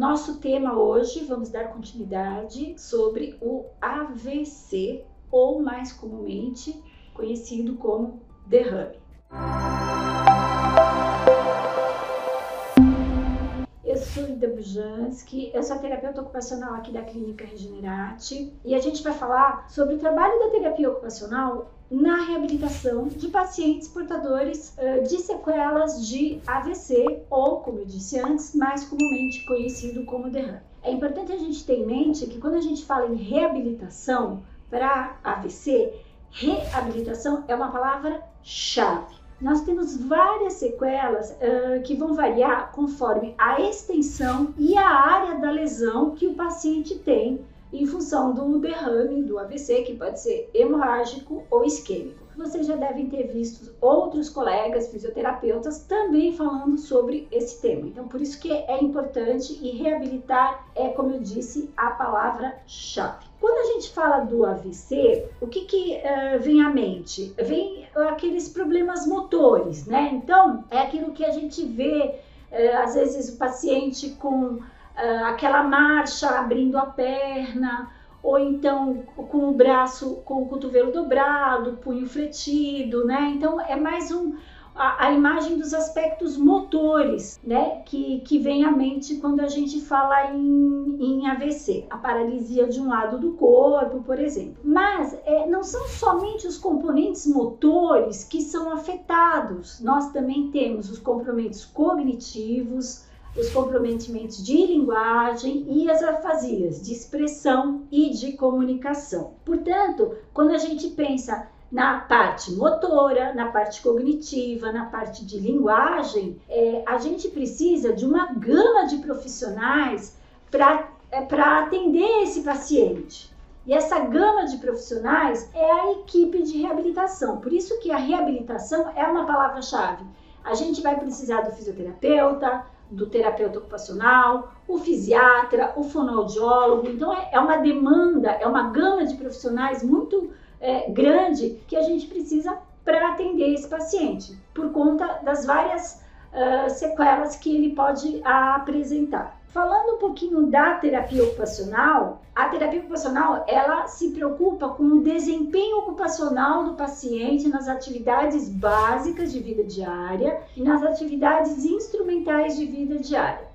nosso tema hoje, vamos dar continuidade sobre o AVC, ou mais comumente conhecido como derrame. Sou Ida Bujanski, eu sou terapeuta ocupacional aqui da Clínica Regenerate e a gente vai falar sobre o trabalho da terapia ocupacional na reabilitação de pacientes portadores uh, de sequelas de AVC ou, como eu disse antes, mais comumente conhecido como derrame. É importante a gente ter em mente que quando a gente fala em reabilitação para AVC, reabilitação é uma palavra-chave. Nós temos várias sequelas uh, que vão variar conforme a extensão e a área da lesão que o paciente tem em função do derrame do AVC, que pode ser hemorrágico ou isquêmico. Vocês já devem ter visto outros colegas fisioterapeutas também falando sobre esse tema. Então, por isso que é importante e reabilitar é, como eu disse, a palavra-chave. Quando a gente fala do AVC, o que, que uh, vem à mente? Vem aqueles problemas motores, né? Então, é aquilo que a gente vê, uh, às vezes, o paciente com uh, aquela marcha abrindo a perna, ou então com o braço, com o cotovelo dobrado, punho fletido, né? Então é mais um a, a, imagem dos aspectos motores, né, que, que vem à mente quando a gente fala em, em AVC, a paralisia de um lado do corpo, por exemplo. Mas é, não são somente os componentes motores que são afetados, nós também temos os comprometimentos cognitivos, os comprometimentos de linguagem e as afasias de expressão e de comunicação. Portanto, quando a gente pensa na parte motora, na parte cognitiva, na parte de linguagem, é, a gente precisa de uma gama de profissionais para é, atender esse paciente. E essa gama de profissionais é a equipe de reabilitação. Por isso que a reabilitação é uma palavra-chave. A gente vai precisar do fisioterapeuta, do terapeuta ocupacional, o fisiatra, o fonoaudiólogo. Então, é, é uma demanda, é uma gama de profissionais muito é, grande que a gente precisa para atender esse paciente, por conta das várias uh, sequelas que ele pode apresentar. Falando um pouquinho da terapia ocupacional, a terapia ocupacional ela se preocupa com o desempenho ocupacional do paciente nas atividades básicas de vida diária e nas atividades instrumentais de vida diária.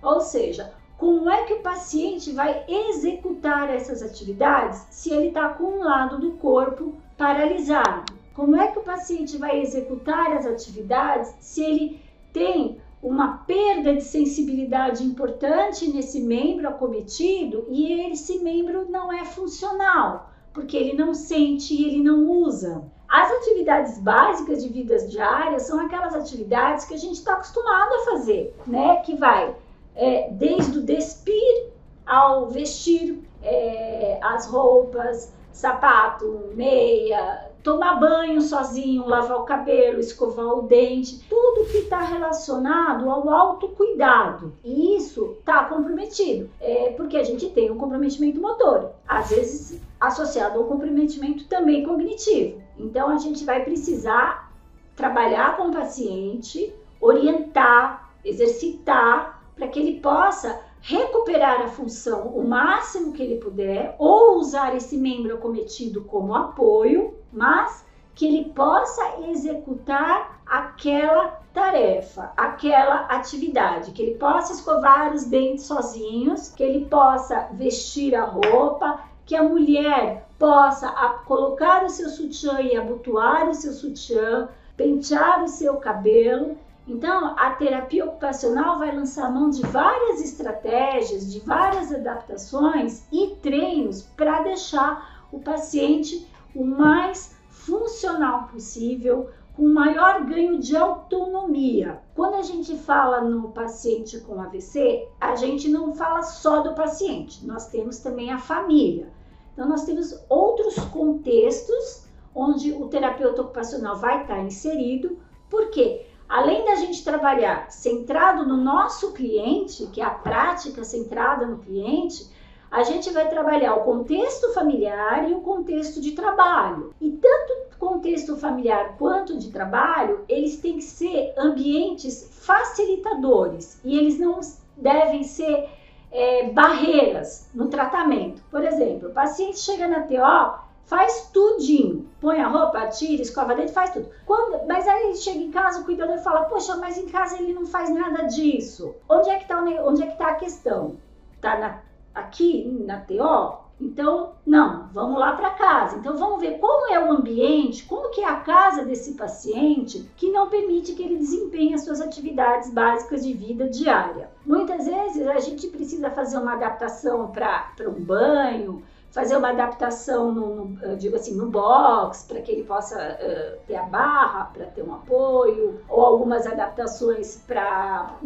Ou seja, como é que o paciente vai executar essas atividades se ele está com um lado do corpo paralisado? Como é que o paciente vai executar as atividades se ele tem uma perda de sensibilidade importante nesse membro acometido e esse membro não é funcional, porque ele não sente e ele não usa. As atividades básicas de vidas diárias são aquelas atividades que a gente está acostumado a fazer, né? Que vai é, desde o despir ao vestir é, as roupas, sapato, meia, tomar banho sozinho, lavar o cabelo, escovar o dente, tudo que está relacionado ao autocuidado. E isso está comprometido, é porque a gente tem um comprometimento motor, às vezes associado ao comprometimento também cognitivo. Então a gente vai precisar trabalhar com o paciente, orientar, exercitar para que ele possa recuperar a função o máximo que ele puder ou usar esse membro acometido como apoio, mas que ele possa executar aquela tarefa, aquela atividade, que ele possa escovar os dentes sozinhos, que ele possa vestir a roupa, que a mulher possa colocar o seu sutiã e abotoar o seu sutiã, pentear o seu cabelo então, a terapia ocupacional vai lançar mão de várias estratégias, de várias adaptações e treinos para deixar o paciente o mais funcional possível, com maior ganho de autonomia. Quando a gente fala no paciente com AVC, a gente não fala só do paciente, nós temos também a família. Então, nós temos outros contextos onde o terapeuta ocupacional vai estar inserido, porque além da gente trabalhar centrado no nosso cliente, que é a prática centrada no cliente, a gente vai trabalhar o contexto familiar e o contexto de trabalho. E tanto contexto familiar quanto de trabalho, eles têm que ser ambientes facilitadores e eles não devem ser é, barreiras no tratamento. Por exemplo, o paciente chega na TO, faz tudinho, põe a roupa, tira, escova dente, faz tudo. Quando, mas aí ele chega em casa, o cuidador fala, poxa, mas em casa ele não faz nada disso. Onde é que está onde é que tá a questão? Está aqui na TO? Então, não, vamos lá para casa. Então, vamos ver como é o ambiente, como que é a casa desse paciente que não permite que ele desempenhe as suas atividades básicas de vida diária. Muitas vezes a gente precisa fazer uma adaptação para um banho, fazer uma adaptação no, no digo assim, no box, para que ele possa uh, ter a barra, para ter um apoio, ou algumas adaptações para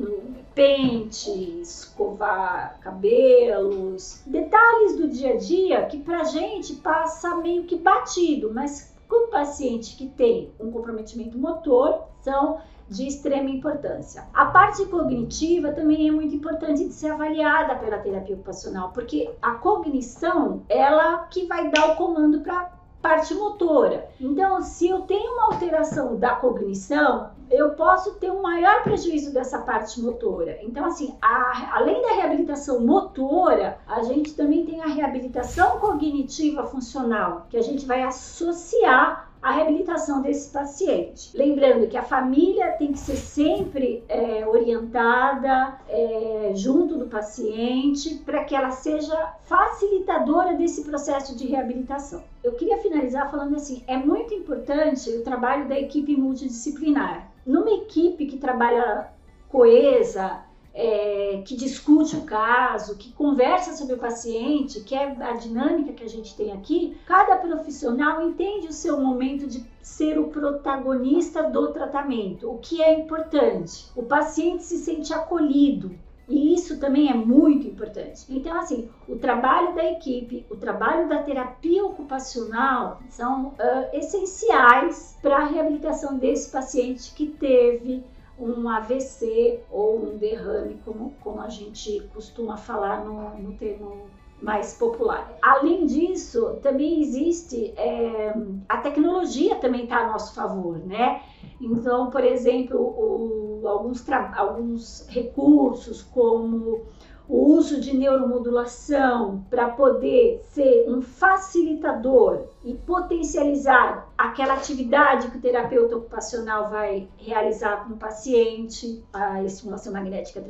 pente, escovar cabelos, detalhes do dia a dia que para gente passa meio que batido, mas com o paciente que tem um comprometimento motor, são de extrema importância. A parte cognitiva também é muito importante de ser avaliada pela terapia ocupacional, porque a cognição, ela que vai dar o comando para parte motora. Então, se eu tenho uma alteração da cognição, eu posso ter um maior prejuízo dessa parte motora. Então, assim, a, além da reabilitação motora, a gente também tem a reabilitação cognitiva funcional, que a gente vai associar a reabilitação desse paciente. Lembrando que a família tem que ser sempre é, orientada é, junto do paciente para que ela seja facilitadora desse processo de reabilitação. Eu queria finalizar falando assim: é muito importante o trabalho da equipe multidisciplinar. Numa equipe que trabalha coesa, é, que discute o caso, que conversa sobre o paciente, que é a dinâmica que a gente tem aqui, cada profissional entende o seu momento de ser o protagonista do tratamento, o que é importante. O paciente se sente acolhido, e isso também é muito importante. Então, assim, o trabalho da equipe, o trabalho da terapia ocupacional são uh, essenciais para a reabilitação desse paciente que teve um AVC ou um derrame, como, como a gente costuma falar no, no termo mais popular. Além disso, também existe é, a tecnologia também está a nosso favor, né? Então, por exemplo, o, alguns, alguns recursos como o uso de neuromodulação para poder ser um facilitador e potencializar aquela atividade que o terapeuta ocupacional vai realizar com o paciente, a estimulação magnética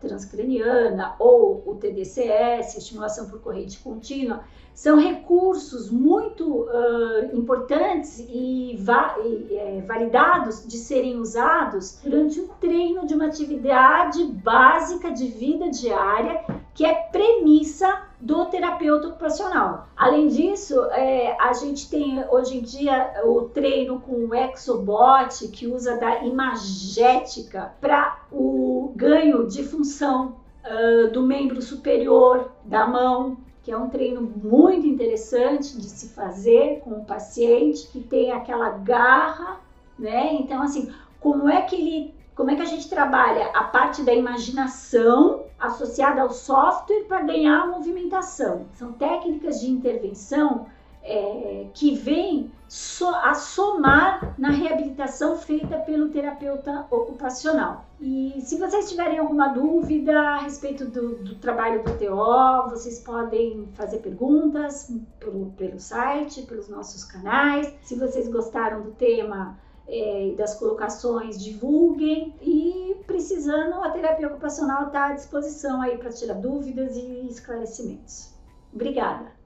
transcraniana ou o TDCS, estimulação por corrente contínua, são recursos muito uh, importantes e, va e é, validados de serem usados durante o treino de uma atividade básica de vida diária, que é premissa do terapeuta ocupacional. Além disso, é, a gente tem hoje em dia o treino com o Exobot, que usa da imagética para o ganho de função uh, do membro superior da mão que é um treino muito interessante de se fazer com o paciente que tem aquela garra, né? Então, assim, como é que ele, como é que a gente trabalha a parte da imaginação associada ao software para ganhar movimentação? São técnicas de intervenção é, que vêm so, a somar na reabilitação feita pelo terapeuta ocupacional. E se vocês tiverem alguma dúvida a respeito do, do trabalho do TO, vocês podem fazer perguntas pelo, pelo site, pelos nossos canais. Se vocês gostaram do tema, é, das colocações, divulguem e precisando, a terapia ocupacional está à disposição aí para tirar dúvidas e esclarecimentos. Obrigada!